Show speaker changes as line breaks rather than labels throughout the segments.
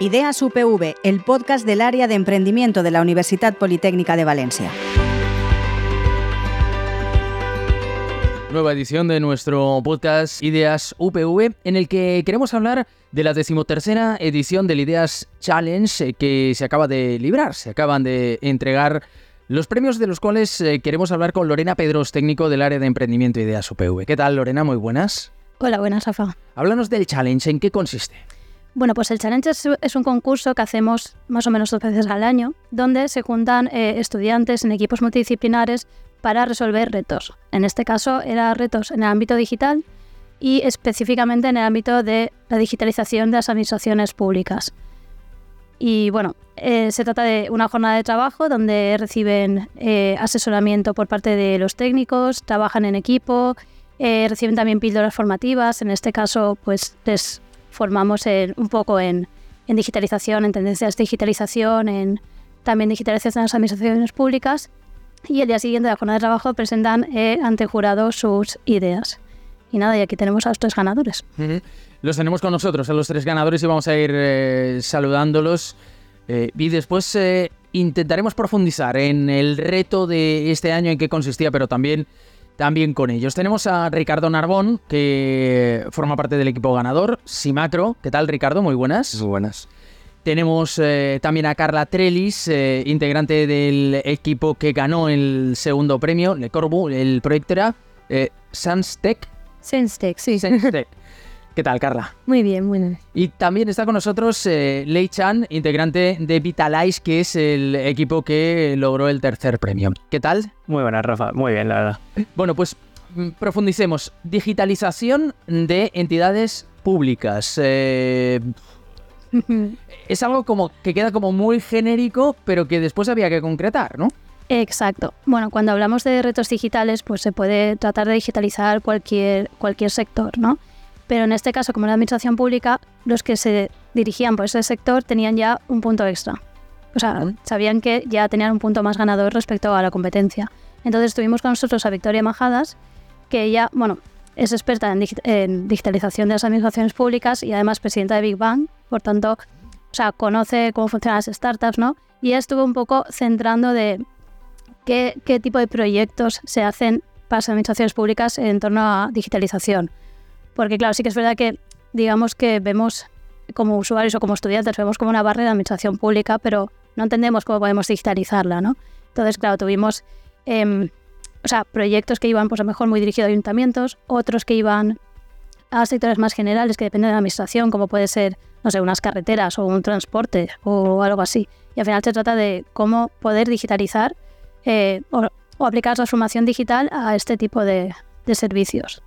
Ideas UPV, el podcast del área de emprendimiento de la Universidad Politécnica de Valencia.
Nueva edición de nuestro podcast Ideas UPV, en el que queremos hablar de la decimotercera edición del Ideas Challenge eh, que se acaba de librar. Se acaban de entregar los premios de los cuales eh, queremos hablar con Lorena Pedros, técnico del área de emprendimiento Ideas UPV. ¿Qué tal, Lorena? Muy buenas.
Hola, buenas, Rafa.
Háblanos del challenge, ¿en qué consiste?
Bueno, pues el Challenge es, un concurso que hacemos más o menos dos veces al año, donde se juntan eh, estudiantes en equipos multidisciplinares para resolver retos. En este caso, eran retos en el ámbito digital y específicamente en el ámbito de la digitalización de las administraciones públicas. Y bueno, eh, se trata de una jornada de trabajo donde reciben eh, asesoramiento por parte de los técnicos, trabajan en equipo, reciben también píldoras formativas. En este caso, pues les formamos un poco en, digitalización, en tendencias de digitalización, en también digitalización de las administraciones públicas y el día siguiente de la jornada de trabajo presentan eh, ante jurado sus ideas. Y nada, y aquí tenemos a los tres ganadores.
Los tenemos con nosotros, a los tres ganadores, y vamos a ir eh, saludándolos. Eh, y después intentaremos profundizar en el reto de este año, en qué consistía, pero también también con ellos. Tenemos a Ricardo Narbón, que forma parte del equipo ganador, Simacro. ¿Qué tal, Ricardo? Muy buenas.
Muy buenas.
Tenemos eh, también a Carla Trellis, eh, integrante del equipo que ganó el segundo premio, Le Corbu. El proyecto era eh, Sanstec.
Sanstec, sí.
Sanstec. ¿Qué tal, Carla?
Muy bien, muy bien.
Y también está con nosotros eh, Lei Chan, integrante de Vitalize, que es el equipo que logró el tercer premio. ¿Qué tal?
Muy buena, Rafa. Muy bien, la verdad.
Bueno, pues mm, profundicemos. Digitalización de entidades públicas. Eh, es algo como que queda como muy genérico, pero que después había que concretar, ¿no?
Exacto. Bueno, cuando hablamos de retos digitales, pues se puede tratar de digitalizar cualquier, cualquier sector, ¿no? Pero en este caso, como la administración pública, los que se dirigían por ese sector tenían ya un punto extra. O sea, sabían que ya tenían un punto más ganador respecto a la competencia. Entonces tuvimos con nosotros a Victoria Majadas, que ella, bueno, es experta en, digitalización de las administraciones públicas y además presidenta de Big Bang, por tanto, o sea, conoce cómo funcionan las startups, ¿no? Y ella estuvo un poco centrando de qué, qué tipo de proyectos se hacen para las administraciones públicas en torno a digitalización. Porque claro, sí que es verdad que digamos que vemos como usuarios o como estudiantes, vemos como una barrera de administración pública, pero no entendemos cómo podemos digitalizarla, ¿no? Entonces, claro, tuvimos em, o sea, proyectos que iban pues a lo mejor muy dirigidos a ayuntamientos, otros que iban a sectores más generales que dependen de la administración, como puede ser, no sé, unas carreteras o un transporte o algo así. Y al final se trata de cómo poder digitalizar eh, o, aplicar transformación digital a este tipo de servicios.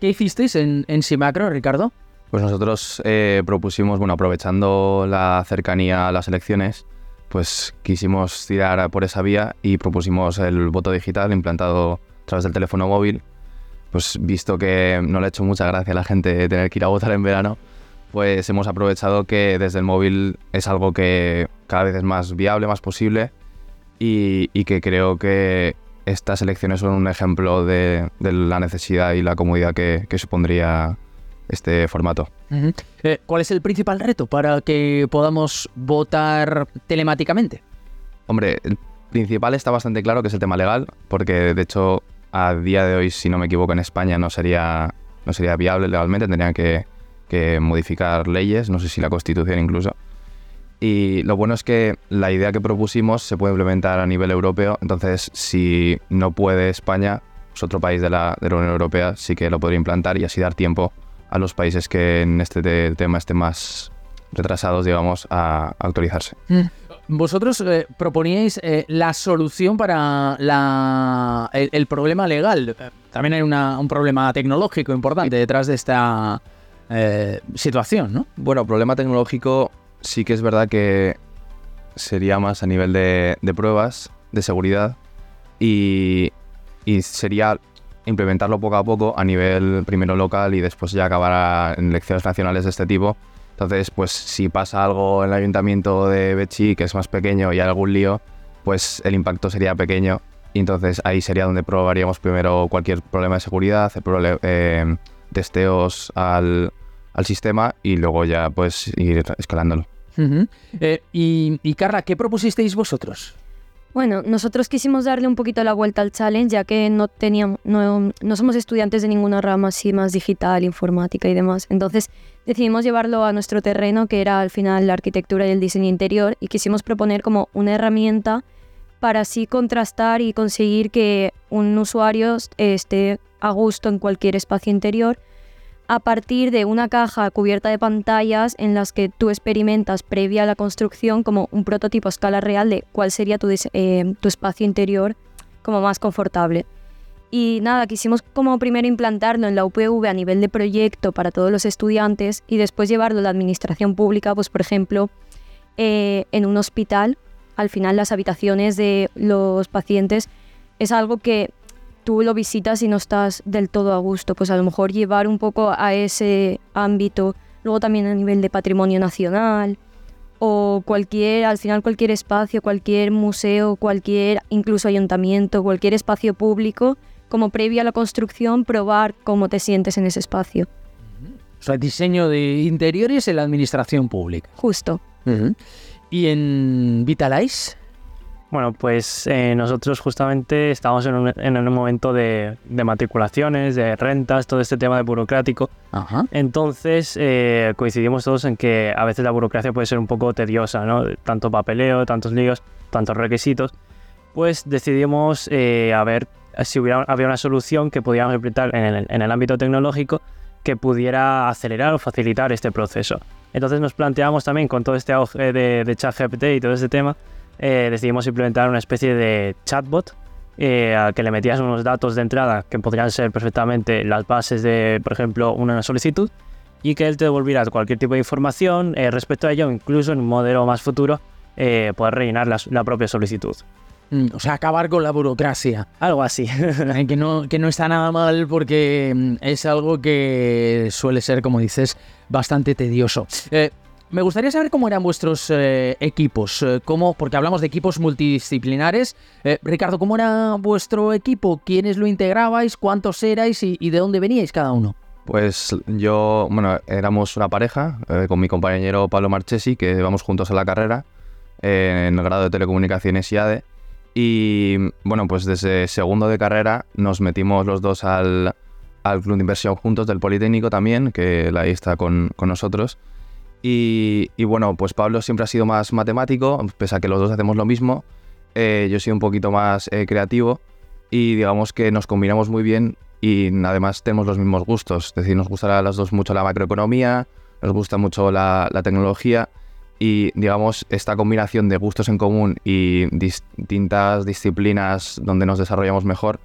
¿Qué hicisteis en, en Simacro, Ricardo?
Pues nosotros eh, propusimos, bueno, aprovechando la cercanía a las elecciones, pues quisimos tirar por esa vía y propusimos el voto digital implantado a través del teléfono móvil. Pues visto que no le ha hecho mucha gracia a la gente tener que ir a votar en verano, pues hemos aprovechado que desde el móvil es algo que cada vez es más viable, más posible y, y que creo que estas elecciones son un ejemplo de, la necesidad y la comodidad que, supondría este formato.
Eh, ¿Cuál es el principal reto para que podamos votar telemáticamente?
Hombre, el principal está bastante claro que es el tema legal, porque de hecho a día de hoy, si no me equivoco, en España no sería, no sería viable legalmente, tendrían que, que modificar leyes, no sé si la constitución incluso. Y lo bueno es que la idea que propusimos se puede implementar a nivel europeo, entonces si no puede España, pues otro país de la, de la Unión Europea sí que lo podría implantar y así dar tiempo a los países que en este tema estén más retrasados, digamos, a, actualizarse. Mm.
Vosotros eh, proponíais eh, la solución para la, el, problema legal. También hay un problema tecnológico importante detrás de esta eh, situación, ¿no?
Bueno, problema tecnológico sí que es verdad que sería más a nivel de, pruebas, de seguridad, y, sería implementarlo poco a poco a nivel primero local y después ya acabar en elecciones nacionales de este tipo. Entonces, pues si pasa algo en el ayuntamiento de Bechi que es más pequeño y hay algún lío, pues el impacto sería pequeño. Y entonces ahí sería donde probaríamos primero cualquier problema de seguridad, eh, testeos al, al sistema y luego ya pues ir escalándolo.
Eh, y, y Carla, ¿qué propusisteis vosotros?
Bueno, nosotros quisimos darle un poquito la vuelta al challenge, ya que no teníamos, no, no, somos estudiantes de ninguna rama así más digital, informática y demás. Entonces decidimos llevarlo a nuestro terreno, que era al final la arquitectura y el diseño interior, y quisimos proponer como una herramienta para así contrastar y conseguir que un usuario esté a gusto en cualquier espacio interior a partir de una caja cubierta de pantallas en las que tú experimentas previa a la construcción como un prototipo a escala real de cuál sería tu, eh, tu espacio interior como más confortable. Y nada, quisimos como primero implantarlo en la UPV a nivel de proyecto para todos los estudiantes y después llevarlo a la administración pública, pues por ejemplo, eh, en un hospital, al final las habitaciones de los pacientes es algo que tú lo visitas y no estás del todo a gusto, pues a lo mejor llevar un poco a ese ámbito, luego también a nivel de patrimonio nacional o cualquier, al final cualquier espacio, cualquier museo, cualquier incluso ayuntamiento, cualquier espacio público, como previo a la construcción, probar cómo te sientes en ese espacio.
O sea, diseño de interiores en la administración pública.
Justo.
¿Y en Vitalize?
Bueno, pues eh, nosotros justamente estamos en un, en un momento de, de, matriculaciones, de rentas, todo este tema de burocrático.
Ajá.
Entonces eh, coincidimos todos en que a veces la burocracia puede ser un poco tediosa, ¿no? Tanto papeleo, tantos líos, tantos requisitos. Pues decidimos eh, a ver si hubiera, había una solución que pudiéramos implementar en el, en el ámbito tecnológico que pudiera acelerar o facilitar este proceso. Entonces nos planteamos también con todo este auge de, de ChatGPT y todo este tema, eh, decidimos implementar una especie de chatbot eh, al que le metías unos datos de entrada que podrían ser perfectamente las bases de, por ejemplo, una solicitud y que él te devolviera cualquier tipo de información eh, respecto a ello, incluso en un modelo más futuro, eh, poder rellenar la, la, propia solicitud.
Mm, o sea, acabar con la burocracia.
Algo así.
que, no, que no está nada mal porque mm, es algo que suele ser, como dices, bastante tedioso. Eh, me gustaría saber cómo eran vuestros eh, equipos, eh, cómo, porque hablamos de equipos multidisciplinares. Eh, Ricardo, ¿cómo era vuestro equipo? ¿Quiénes lo integrabais? ¿Cuántos erais y, de dónde veníais cada uno?
Pues yo, bueno, éramos una pareja con mi compañero Pablo Marchesi, que vamos juntos a la carrera en el grado de Telecomunicaciones y ADE. Y bueno, pues desde segundo de carrera nos metimos los dos al, al club de inversión juntos del Politécnico también, que ahí está con, con nosotros. Y, y, bueno, pues Pablo siempre ha sido más matemático, pese a que los dos hacemos lo mismo. Eh, yo he sido un poquito más eh, creativo y digamos que nos combinamos muy bien y además tenemos los mismos gustos. Es decir, nos gusta a las dos mucho la macroeconomía, nos gusta mucho la, la tecnología y digamos esta combinación de gustos en común y distintas disciplinas donde nos desarrollamos mejor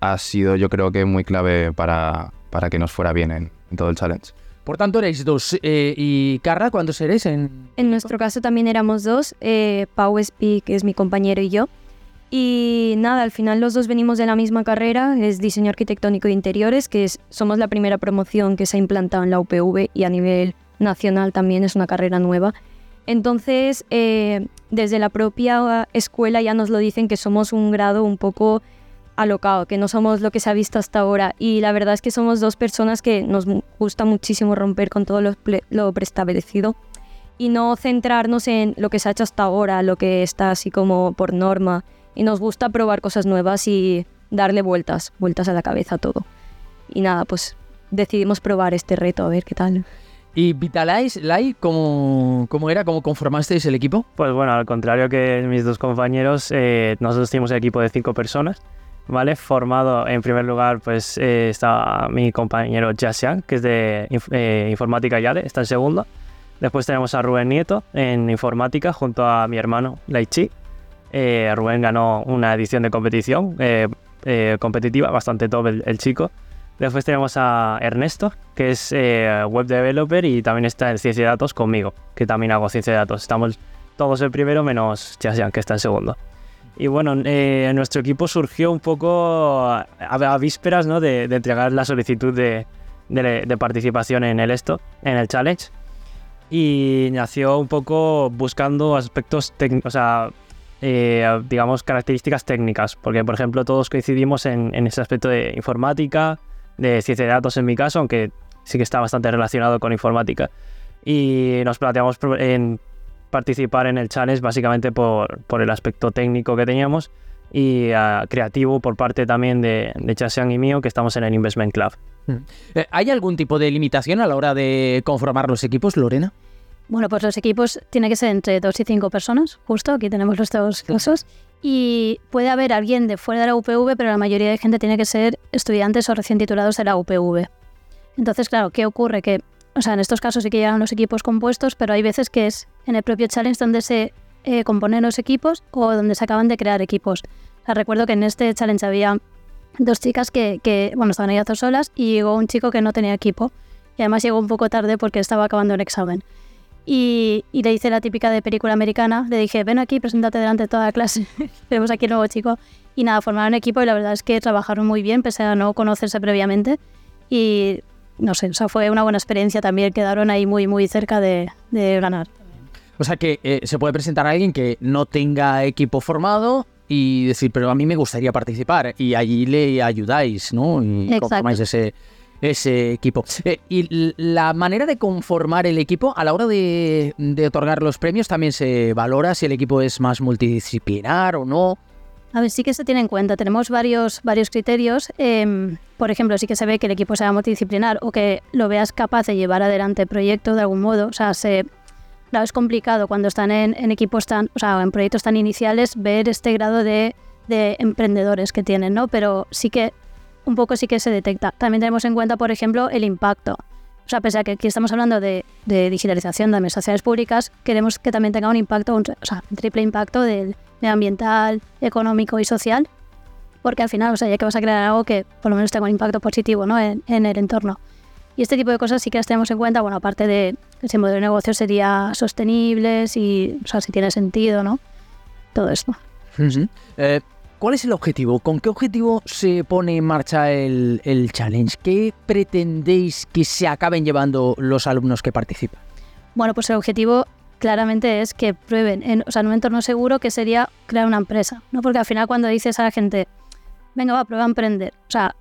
ha sido yo creo que muy clave para, para que nos fuera bien en, en todo el challenge.
Por tanto, erais dos. Eh, ¿Y Carla, cuántos eres? En...
en nuestro caso también éramos dos, eh, Pau Espi, que es mi compañero, y yo. Y nada, al final los dos venimos de la misma carrera, es diseño arquitectónico de interiores, que es, somos la primera promoción que se ha implantado en la UPV y a nivel nacional también es una carrera nueva. Entonces, eh, desde la propia escuela ya nos lo dicen que somos un grado un poco alocado, que no somos lo que se ha visto hasta ahora. Y la verdad es que somos dos personas que nos gusta muchísimo romper con todo lo, lo preestablecido y no centrarnos en lo que se ha hecho hasta ahora, lo que está así como por norma. Y nos gusta probar cosas nuevas y darle vueltas, vueltas a la cabeza a todo. Y nada, pues decidimos probar este reto, a ver qué tal.
¿Y Vitalize, Lai, cómo, cómo era? ¿Cómo conformasteis el equipo?
Pues bueno, al contrario que mis dos compañeros, eh, nosotros tenemos el equipo de cinco personas. ¿Vale? Formado en primer lugar, pues eh, está mi compañero Jasian, que es de eh, Informática Yade, está en segundo. Después tenemos a Rubén Nieto en Informática junto a mi hermano Laichi. Eh, Rubén ganó una edición de competición eh, competitiva, bastante top el, el, chico. Después tenemos a Ernesto, que es web developer y también está en ciencia de datos conmigo, que también hago ciencia de datos. Estamos todos en primero menos Jasian, que está en segundo. Y bueno, eh, nuestro equipo surgió un poco a, a vísperas ¿no? de, de, entregar la solicitud de, de, de, participación en el esto, en el challenge. Y nació un poco buscando aspectos técnicos, o sea, eh, digamos, características técnicas. Porque, por ejemplo, todos coincidimos en, en ese aspecto de informática, de ciencia de datos en mi caso, aunque sí que está bastante relacionado con informática. Y nos planteamos en participar en el challenge básicamente por, por el aspecto técnico que teníamos y uh, creativo por parte también de, de Chasian y mío, que estamos en el Investment Club.
Eh, ¿Hay algún tipo de limitación a la hora de conformar los equipos, Lorena?
Bueno, pues los equipos tienen que ser entre dos y cinco personas, justo, aquí tenemos los dos casos, y puede haber alguien de fuera de la UPV, pero la mayoría de gente tiene que ser estudiantes o recién titulados de la UPV. Entonces, claro, ¿qué ocurre? Que, o sea, en estos casos sí que llegan los equipos compuestos, pero hay veces que es en el propio challenge donde se eh, componen los equipos o donde se acaban de crear equipos. O sea, recuerdo que en este challenge había dos chicas que, que bueno, estaban ahí dos solas y llegó un chico que no tenía equipo. Y además llegó un poco tarde porque estaba acabando el examen. Y, y, le hice la típica de película americana. Le dije, ven aquí, preséntate delante de toda la clase. Tenemos aquí el nuevo chico. Y nada, formaron equipo y la verdad es que trabajaron muy bien, pese a no conocerse previamente. Y no sé, o sea, fue una buena experiencia también. Quedaron ahí muy, muy cerca de, de ganar.
O sea que eh, se puede presentar a alguien que no tenga equipo formado y decir, pero a mí me gustaría participar. Y allí le ayudáis, ¿no? Y conformáis ese, ese equipo. Eh, y la manera de conformar el equipo a la hora de, de, otorgar los premios también se valora si el equipo es más multidisciplinar o no.
A ver, sí que se tiene en cuenta. Tenemos varios, varios criterios. Eh, por ejemplo, sí que se ve que el equipo sea multidisciplinar o que lo veas capaz de llevar adelante el proyecto de algún modo. O sea, se, claro, es complicado cuando están en, en, equipos tan, o sea, en proyectos tan iniciales ver este grado de, de emprendedores que tienen, ¿no? Pero sí que un poco sí que se detecta. También tenemos en cuenta, por ejemplo, el impacto. O sea, pese a que aquí estamos hablando de, de digitalización de administraciones públicas, queremos que también tenga un impacto, un, o sea, un triple impacto del medioambiental, económico y social, porque al final, o sea, ya que vas a crear algo que por lo menos tenga un impacto positivo ¿no? en, en el entorno. Y este tipo de cosas sí que las tenemos en cuenta, bueno, aparte de que ese modelo de negocio sería sostenible, si, o sea, si tiene sentido, ¿no? Todo esto.
Uh -huh. eh, ¿Cuál es el objetivo? ¿Con qué objetivo se pone en marcha el, el, challenge? ¿Qué pretendéis que se acaben llevando los alumnos que participan?
Bueno, pues el objetivo claramente es que prueben, en, o sea, en un entorno seguro que sería crear una empresa, ¿no? Porque al final cuando dices a la gente, venga, va, prueba a emprender, o sea,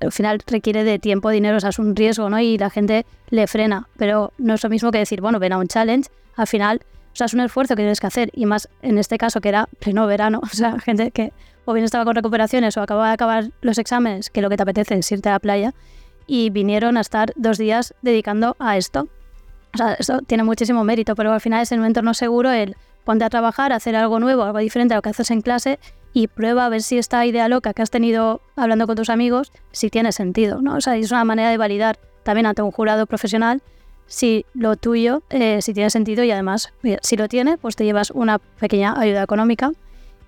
al final requiere de tiempo, dinero, o sea, es un riesgo, ¿no? Y la gente le frena, pero no es lo mismo que decir, bueno, ven a un challenge, al final, o sea, es un esfuerzo que tienes que hacer, y más en este caso que era pleno verano, o sea, gente que o bien estaba con recuperaciones o acababa de acabar los exámenes, que lo que te apetece es irte a la playa, y vinieron a estar dos días dedicando a esto. O sea, esto tiene muchísimo mérito, pero al final es en un entorno seguro el ponte a trabajar, hacer algo nuevo, algo diferente a lo que haces en clase y prueba a ver si esta idea loca que has tenido hablando con tus amigos, si tiene sentido, ¿no? O sea, es una manera de validar también ante un jurado profesional si lo tuyo, eh, si tiene sentido y además, si lo tiene, pues te llevas una pequeña ayuda económica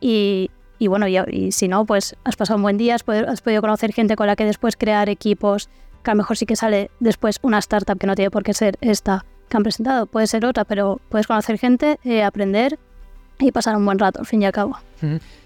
y, bueno, y, si no, pues has pasado un buen día, has podido conocer gente con la que después crear equipos, que a lo mejor sí que sale después una startup que no tiene por qué ser esta que han presentado, puede ser otra, pero puedes conocer gente, eh, aprender y pasar un buen rato, al fin y al cabo.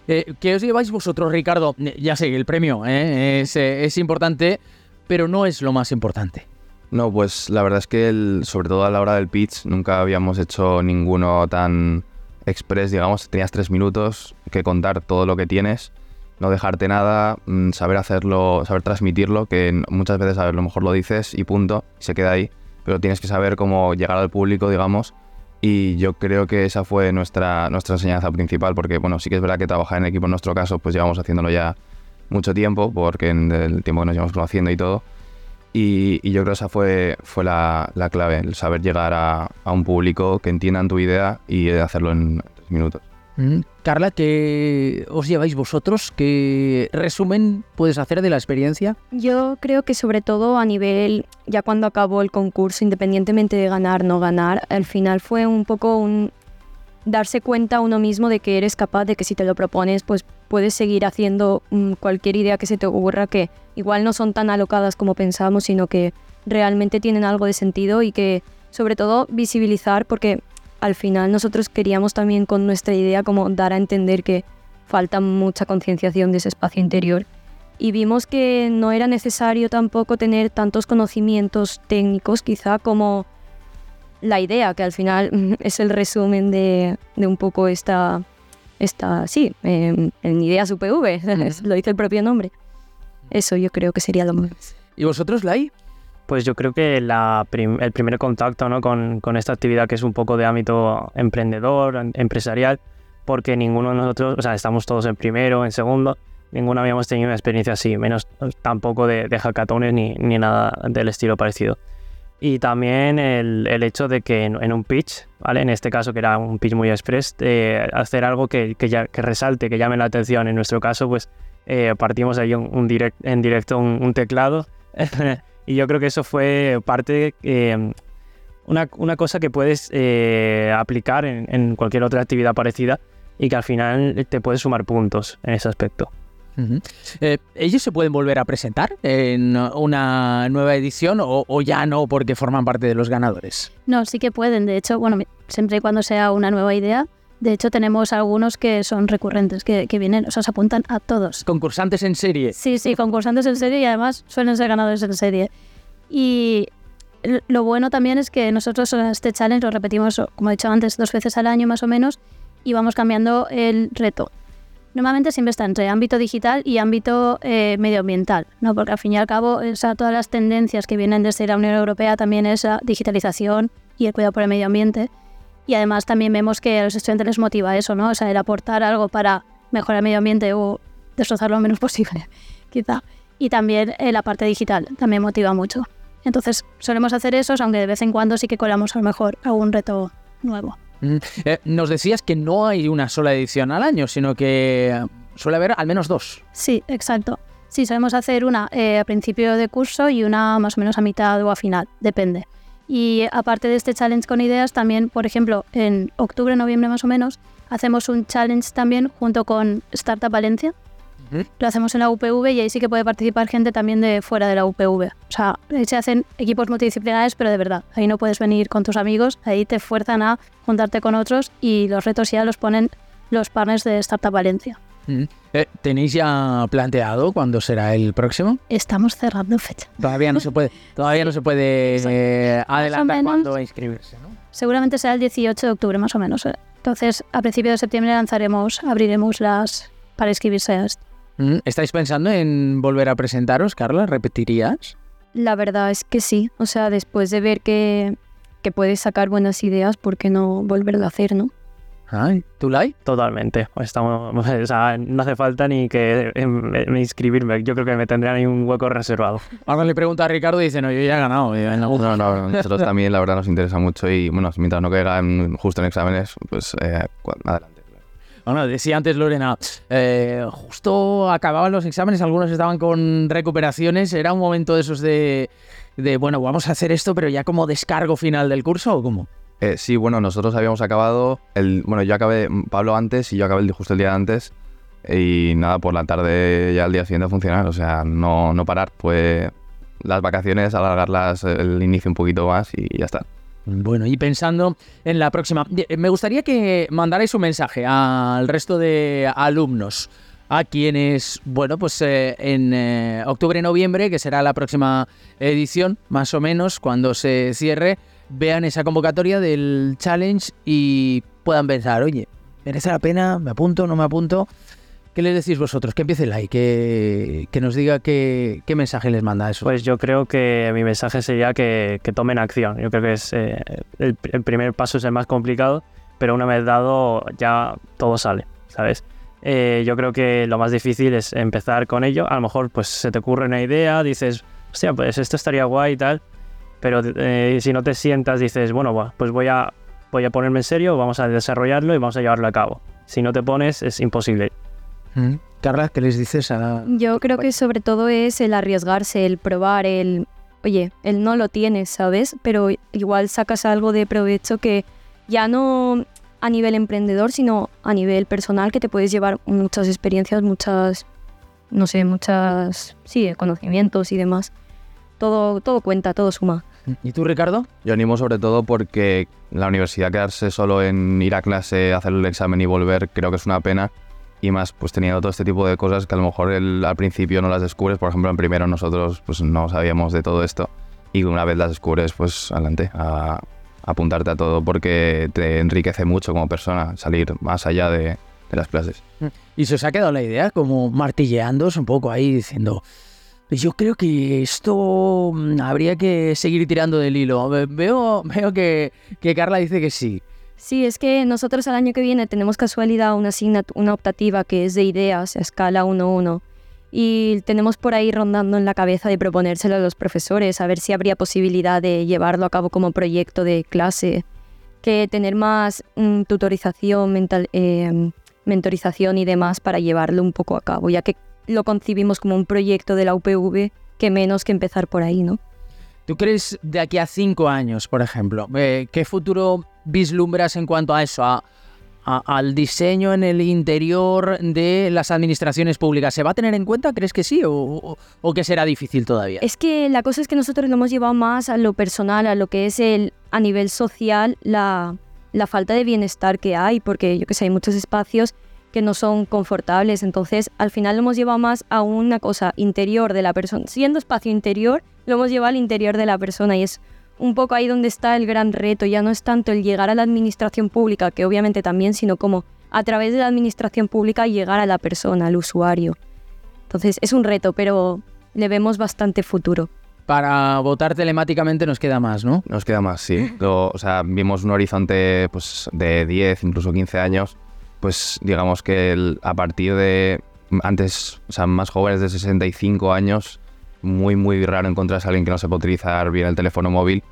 Eh, ¿Qué os lleváis vosotros, Ricardo? Ya sé, el premio ¿eh? es, es, importante, pero no es lo más importante.
No, pues la verdad es que el, sobre todo a la hora del pitch nunca habíamos hecho ninguno tan express, digamos, tenías tres minutos que contar todo lo que tienes, no dejarte nada, mm, saber hacerlo, saber transmitirlo, que muchas veces a lo mejor lo dices y punto, se queda ahí, pero tienes que saber cómo llegar al público, digamos, y yo creo que esa fue nuestra, nuestra enseñanza principal, porque bueno, sí que es verdad que trabajar en equipo en nuestro caso, pues llevamos haciéndolo ya mucho tiempo, porque en el tiempo que nos llevamos conociendo y todo, y, yo creo que esa fue, fue la, la clave, el saber llegar a, a, un público que entiendan tu idea y hacerlo en tres minutos.
Mm. Carla, ¿qué os lleváis vosotros? ¿Qué resumen puedes hacer de la experiencia?
Yo creo que sobre todo a nivel, ya cuando acabó el concurso, independientemente de ganar o no ganar, al final fue un poco un darse cuenta uno mismo de que eres capaz, de que si te lo propones, pues puedes seguir haciendo um, cualquier idea que se te ocurra, que igual no son tan alocadas como pensamos, sino que realmente tienen algo de sentido y que sobre todo visibilizar, porque al final nosotros queríamos también con nuestra idea como dar a entender que falta mucha concienciación de ese espacio interior y vimos que no era necesario tampoco tener tantos conocimientos técnicos quizá como la idea, que al final es el resumen de, de un poco esta, esta sí, eh, en ideas UPV, lo dice el propio nombre. Eso yo creo que sería lo más.
¿Y vosotros, Lai?
Pues yo creo que la prim- el primer contacto ¿no? con, con esta actividad que es un poco de ámbito emprendedor, em- empresarial, porque ninguno de nosotros, o sea, estamos todos en primero, en segundo, ninguno habíamos tenido una experiencia así, menos tampoco de, de hackatones ni, ni nada del estilo parecido. Y también el, el hecho de que en, en un pitch, ¿vale? En este caso que era un pitch muy express, de hacer algo que, que, ya- que resalte, que llame la atención. En nuestro caso, pues eh, partimos ahí un, un direct- en directo un, un teclado y yo creo que eso fue parte, eh, una, una cosa que puedes eh, aplicar en, en cualquier otra actividad parecida y que al final te puede sumar puntos en ese aspecto.
Eh, ¿Ellos se pueden volver a presentar en una nueva edición o, o ya no porque forman parte de los ganadores?
No, sí que pueden. De hecho, bueno, siempre y cuando sea una nueva idea. De hecho, tenemos algunos que son recurrentes, que, que vienen, o sea, se apuntan a todos.
Concursantes en serie.
Sí, sí, concursantes en serie y además suelen ser ganadores en serie. Y lo bueno también es que nosotros este challenge lo repetimos, como he dicho antes, dos veces al año más o menos y vamos cambiando el reto. Normalmente siempre está entre ámbito digital y ámbito eh, medioambiental, ¿no? porque al fin y al cabo o sea, todas las tendencias que vienen desde la Unión Europea también es la digitalización y el cuidado por el medio ambiente. Y además también vemos que a los estudiantes les motiva eso, ¿no? O sea, el aportar algo para mejorar el medio ambiente o destrozarlo lo menos posible, quizá. Y también eh, la parte digital también motiva mucho. Entonces solemos hacer eso, aunque de vez en cuando sí que colamos a lo mejor algún reto nuevo.
Mm, eh, nos decías que no hay una sola edición al año, sino que suele haber al menos dos.
Sí, exacto. Sí, solemos hacer una eh, a principio de curso y una más o menos a mitad o a final, depende. Y aparte de este challenge con ideas, también, por ejemplo, en octubre, noviembre más o menos, hacemos un challenge también junto con Startup Valencia. Lo hacemos en la UPV y ahí sí que puede participar gente también de fuera de la UPV. O sea, ahí se hacen equipos multidisciplinares, pero de verdad. Ahí no puedes venir con tus amigos, ahí te fuerzan a juntarte con otros y los retos ya los ponen los partners de Startup Valencia.
Mm. Eh, ¿Tenéis ya planteado cuándo será el próximo?
Estamos cerrando fecha.
Todavía no se puede, todavía no se puede eh, adelantar cuándo inscribirse, ¿no?
Seguramente será el 18 de octubre más o menos. eh. Entonces, a principios de septiembre lanzaremos, abriremos las para inscribirse a esto.
Mm, ¿Estáis pensando en volver a presentaros, Carla? ¿Repetirías?
La verdad es que sí. O sea, después de ver que, que puedes sacar buenas ideas, ¿por qué no volverlo a hacer, no?
Ay, ¿Tú, Lai?
Totalmente. Estamos, o sea, no hace falta ni que eh, me- me inscribirme. Yo creo que me tendrían ahí un hueco reservado.
Ahora le pregunta a Ricardo y dice, no, yo ya he ganado. eh,
No, no, a nosotros también la verdad nos interesa mucho y bueno, mientras no caigan justo en exámenes, pues eh, adelante.
Bueno, decía antes Lorena, eh, justo acababan los exámenes, algunos estaban con recuperaciones, ¿era un momento de esos de, de, bueno, vamos a hacer esto, pero ya como descargo final del curso o cómo?
Eh, sí, bueno, nosotros habíamos acabado, el, bueno, yo acabé, Pablo antes y yo acabé el, justo el día antes y nada, por la tarde ya al día siguiente a funcionar, o sea, no, no parar, pues las vacaciones, alargarlas el inicio un poquito más y ya está.
Bueno, y pensando en la próxima, eh, me gustaría que mandarais un mensaje al resto de alumnos, a quienes, bueno, pues eh, en eh, octubre, noviembre, que será la próxima edición, más o menos, cuando se cierre, vean esa convocatoria del challenge y puedan pensar, oye, ¿merece la pena? ¿Me apunto? ¿No me apunto? ¿Qué les decís vosotros? Que empiece el like, que, que nos diga qué, qué mensaje les manda eso.
Pues yo creo que mi mensaje sería que, que tomen acción. Yo creo que es eh, el, el primer paso es el más complicado, pero una vez dado ya todo sale, ¿sabes? Eh, yo creo que lo más difícil es empezar con ello. A lo mejor pues se te ocurre una idea, dices, hostia, pues esto estaría guay y tal, pero eh, si no te sientas dices, bueno, pues voy a, voy a ponerme en serio, vamos a desarrollarlo y vamos a llevarlo a cabo. Si no te pones es imposible.
Mm. Carla, ¿qué les dices a,
Yo creo que sobre todo es el arriesgarse, el probar, el, oye, el no lo tienes, ¿sabes? Pero igual sacas algo de provecho que ya no a nivel emprendedor, sino a nivel personal, que te puedes llevar muchas experiencias, muchas, no sé, muchas, sí, conocimientos y demás. Todo, todo cuenta, todo suma.
¿Y tú, Ricardo?
Yo animo sobre todo porque la universidad quedarse solo en ir a clase, hacer el examen y volver creo que es una pena. Y más pues teniendo todo este tipo de cosas que a lo mejor el- al principio no las descubres. Por ejemplo, en primero nosotros pues no sabíamos de todo esto. Y una vez las descubres, pues adelante, a, a apuntarte a todo porque te enriquece mucho como persona salir más allá de, de las clases.
Y se os ha quedado la idea como martilleándoos un poco ahí diciendo, Yo creo que esto mm, habría que seguir tirando del hilo. Ve- Veo, veo que, que Carla dice que sí.
Sí, es que nosotros el año que viene tenemos casualidad una, una optativa que es de ideas a escala 1-1 y tenemos por ahí rondando en la cabeza de proponérselo a los profesores, a ver si habría posibilidad de llevarlo a cabo como proyecto de clase, que tener más mm, tutorización, mental, eh, mentorización y demás para llevarlo un poco a cabo, ya que lo concibimos como un proyecto de la UPV, que menos que empezar por ahí, ¿no?
¿Tú crees de aquí a cinco años, por ejemplo, eh, qué futuro vislumbras en cuanto a eso, a- a- al diseño en el interior de las administraciones públicas? ¿Se va a tener en cuenta? ¿Crees que sí o, o- o que será difícil todavía?
Es que la cosa es que nosotros lo hemos llevado más a lo personal, a lo que es el a nivel social, la, la falta de bienestar que hay, porque yo que sé, hay muchos espacios que no son confortables, entonces al final lo hemos llevado más a una cosa interior de la persona. Siendo espacio interior, lo hemos llevado al interior de la persona y es un poco ahí donde está el gran reto, ya no es tanto el llegar a la administración pública, que obviamente también, sino como a través de la administración pública llegar a la persona, al usuario. Entonces es un reto, pero le vemos bastante futuro.
Para votar telemáticamente nos queda más, ¿no?
Nos queda más, sí. Lo- o sea, vimos un horizonte pues, de 10, incluso 15 años. Pues digamos que a partir de antes, o sea, más jóvenes de 65 años, muy, muy raro encontrarse a alguien que no sepa utilizar bien el teléfono móvil.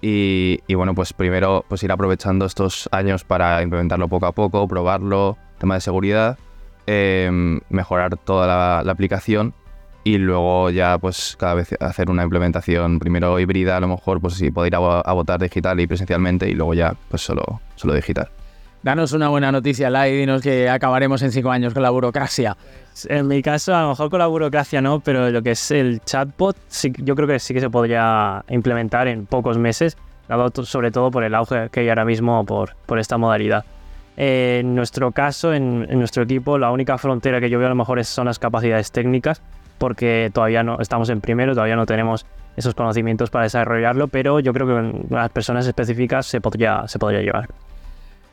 Y, bueno, pues primero pues ir aprovechando estos años para implementarlo poco a poco, probarlo, tema de seguridad, em, mejorar toda la, aplicación y luego ya pues cada vez hacer una implementación primero híbrida a lo mejor pues sí poder ir a votar digital y presencialmente y luego ya pues solo, solo digital.
Danos una buena noticia, Lai, y dinos que acabaremos en cinco años con la burocracia.
En mi caso, a lo mejor con la burocracia no, pero lo que es el chatbot, yo creo que sí que se podría implementar en pocos meses, dado sobre todo por el auge que hay ahora mismo por, por esta modalidad. En nuestro caso, en, en nuestro equipo, la única frontera que yo veo a lo mejor son las capacidades técnicas, porque todavía no estamos en primero, todavía no tenemos esos conocimientos para desarrollarlo, pero yo creo que con las personas específicas se podría, se podría llevar.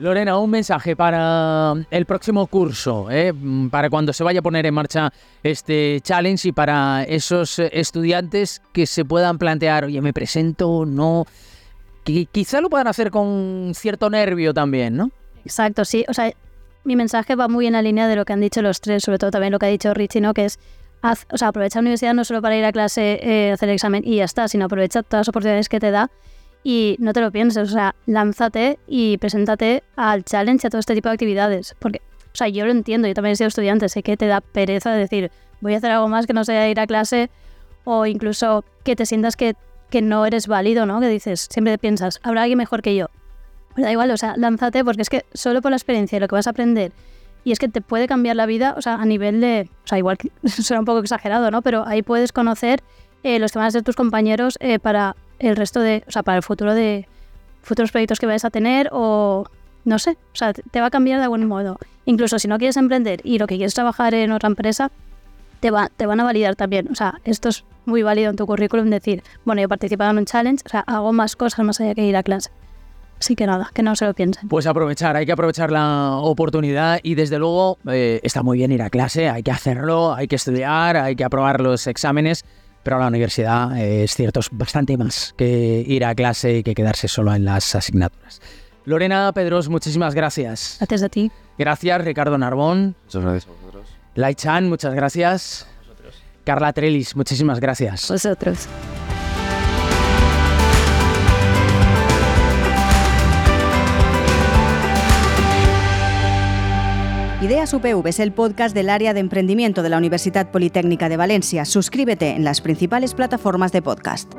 Lorena, un mensaje para el próximo curso, ¿eh? Mm, para cuando se vaya a poner en marcha este challenge y para esos estudiantes que se puedan plantear, oye, me presento, no. Quizá lo puedan hacer con cierto nervio también, ¿no?
Exacto, sí. O sea, mi mensaje va muy en la línea de lo que han dicho los tres, sobre todo también lo que ha dicho Richie, ¿no? Que es, o sea, aprovecha la universidad no solo para ir a clase, eh, hacer el examen y ya está, sino aprovecha todas las oportunidades que te da y no te lo pienses, o sea, lánzate y preséntate al challenge y a todo este tipo de actividades. Porque, o sea, yo lo entiendo, yo también he sido estudiante, sé que te da pereza decir, voy a hacer algo más que no sea ir a clase o incluso que te sientas que, que no eres válido, ¿no? Que dices, siempre piensas, habrá alguien mejor que yo. Pero da igual, o sea, lánzate porque es que solo por la experiencia y lo que vas a aprender y es que te puede cambiar la vida, o sea, a nivel de, o sea, igual suena un poco exagerado, ¿no? Pero ahí puedes conocer eh, los que van a ser tus compañeros eh, para el resto de, o sea, para el futuro de futuros proyectos que vayas a tener o no sé, o sea, te va a cambiar de algún modo. Incluso si no quieres emprender y lo que quieres trabajar en otra empresa, te, va, te van a validar también. O sea, esto es muy válido en tu currículum decir, bueno, yo he participado en un challenge, o sea, hago más cosas más allá que ir a clase. Así que nada, que no se lo piensen.
Pues aprovechar, hay que aprovechar la oportunidad y desde luego eh, está muy bien ir a clase, hay que hacerlo, hay que estudiar, hay que aprobar los exámenes, pero la universidad eh, es cierto, es bastante más que ir a clase y que quedarse solo en las asignaturas. Lorena Pedros, muchísimas gracias.
Gracias a ti.
Gracias, Ricardo Narbón.
Muchas gracias a vosotros.
Lai Chan, muchas gracias. Carla Trellis, muchísimas gracias.
Vosotros.
Ideas UPV es el podcast del área de emprendimiento de la Universidad Politécnica de Valencia. Suscríbete en las principales plataformas de podcast.